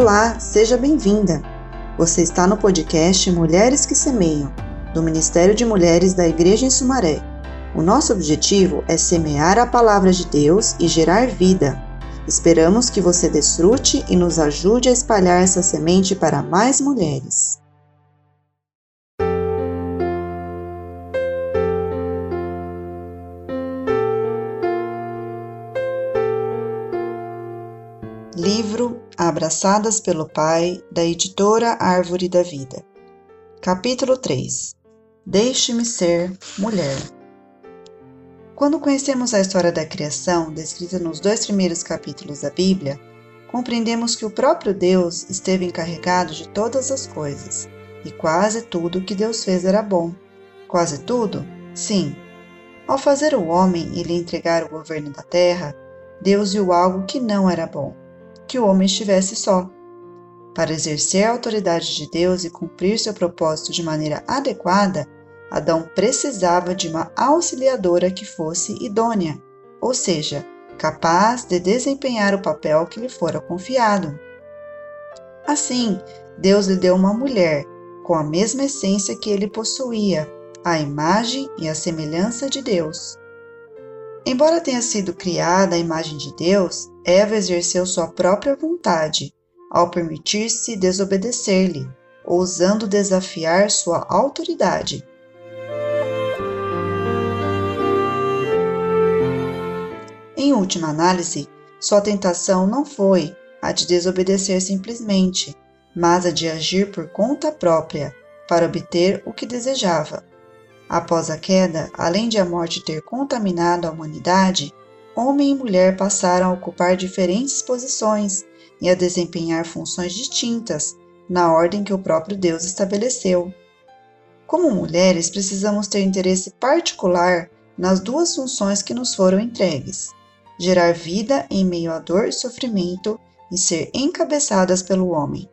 Olá, seja bem-vinda! Você está no podcast Mulheres que Semeiam, do Ministério de Mulheres da Igreja em Sumaré. O nosso objetivo é semear a palavra de Deus e gerar vida. Esperamos que você desfrute e nos ajude a espalhar essa semente para mais mulheres. Abraçadas pelo Pai, da editora Árvore da Vida. Capítulo 3 Deixe-me ser mulher. Quando conhecemos a história da criação, descrita nos dois primeiros capítulos da Bíblia, compreendemos que o próprio Deus esteve encarregado de todas as coisas, e quase tudo que Deus fez era bom. Quase tudo? Sim. Ao fazer o homem e lhe entregar o governo da terra, Deus viu algo que não era bom que o homem estivesse só. Para exercer a autoridade de Deus e cumprir seu propósito de maneira adequada, Adão precisava de uma auxiliadora que fosse idônea, ou seja, capaz de desempenhar o papel que lhe fora confiado. Assim, Deus lhe deu uma mulher com a mesma essência que ele possuía, a imagem e a semelhança de Deus. Embora tenha sido criada à imagem de Deus, Eva exerceu sua própria vontade ao permitir-se desobedecer-lhe, ousando desafiar sua autoridade. Em última análise, sua tentação não foi a de desobedecer simplesmente, mas a de agir por conta própria para obter o que desejava. Após a queda, além de a morte ter contaminado a humanidade, homem e mulher passaram a ocupar diferentes posições e a desempenhar funções distintas, na ordem que o próprio Deus estabeleceu. Como mulheres, precisamos ter interesse particular nas duas funções que nos foram entregues: gerar vida em meio à dor e sofrimento e ser encabeçadas pelo homem.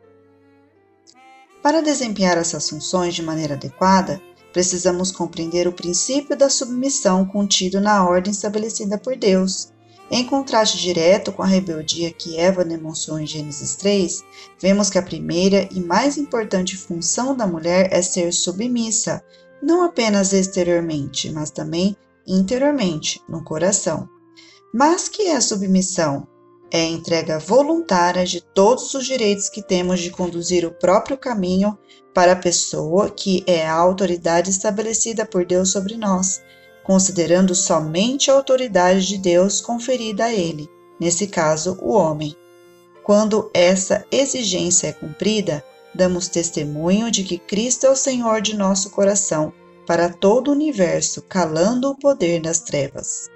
Para desempenhar essas funções de maneira adequada, precisamos compreender o princípio da submissão contido na ordem estabelecida por Deus. Em contraste direto com a rebeldia que Eva demonstrou em Gênesis 3, vemos que a primeira e mais importante função da mulher é ser submissa, não apenas exteriormente, mas também interiormente, no coração. Mas que é a submissão? É a entrega voluntária de todos os direitos que temos de conduzir o próprio caminho para a pessoa que é a autoridade estabelecida por Deus sobre nós, considerando somente a autoridade de Deus conferida a ele, nesse caso, o homem. Quando essa exigência é cumprida, damos testemunho de que Cristo é o Senhor de nosso coração para todo o universo, calando o poder das trevas.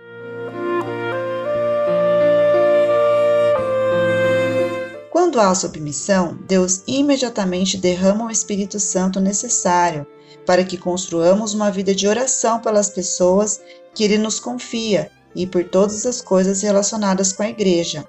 Quando há submissão, Deus imediatamente derrama o Espírito Santo necessário para que construamos uma vida de oração pelas pessoas que Ele nos confia e por todas as coisas relacionadas com a Igreja.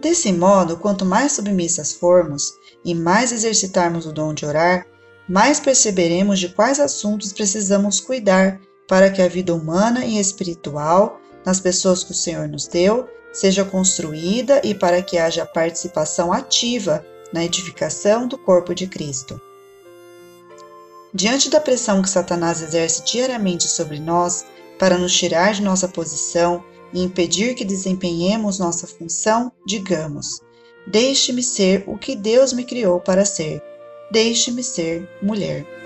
Desse modo, quanto mais submissas formos e mais exercitarmos o dom de orar, mais perceberemos de quais assuntos precisamos cuidar para que a vida humana e espiritual, nas pessoas que o Senhor nos deu, seja construída e para que haja participação ativa na edificação do corpo de Cristo. Diante da pressão que Satanás exerce diariamente sobre nós para nos tirar de nossa posição e impedir que desempenhemos nossa função, digamos: Deixe-me ser o que Deus me criou para ser. Deixe-me ser mulher.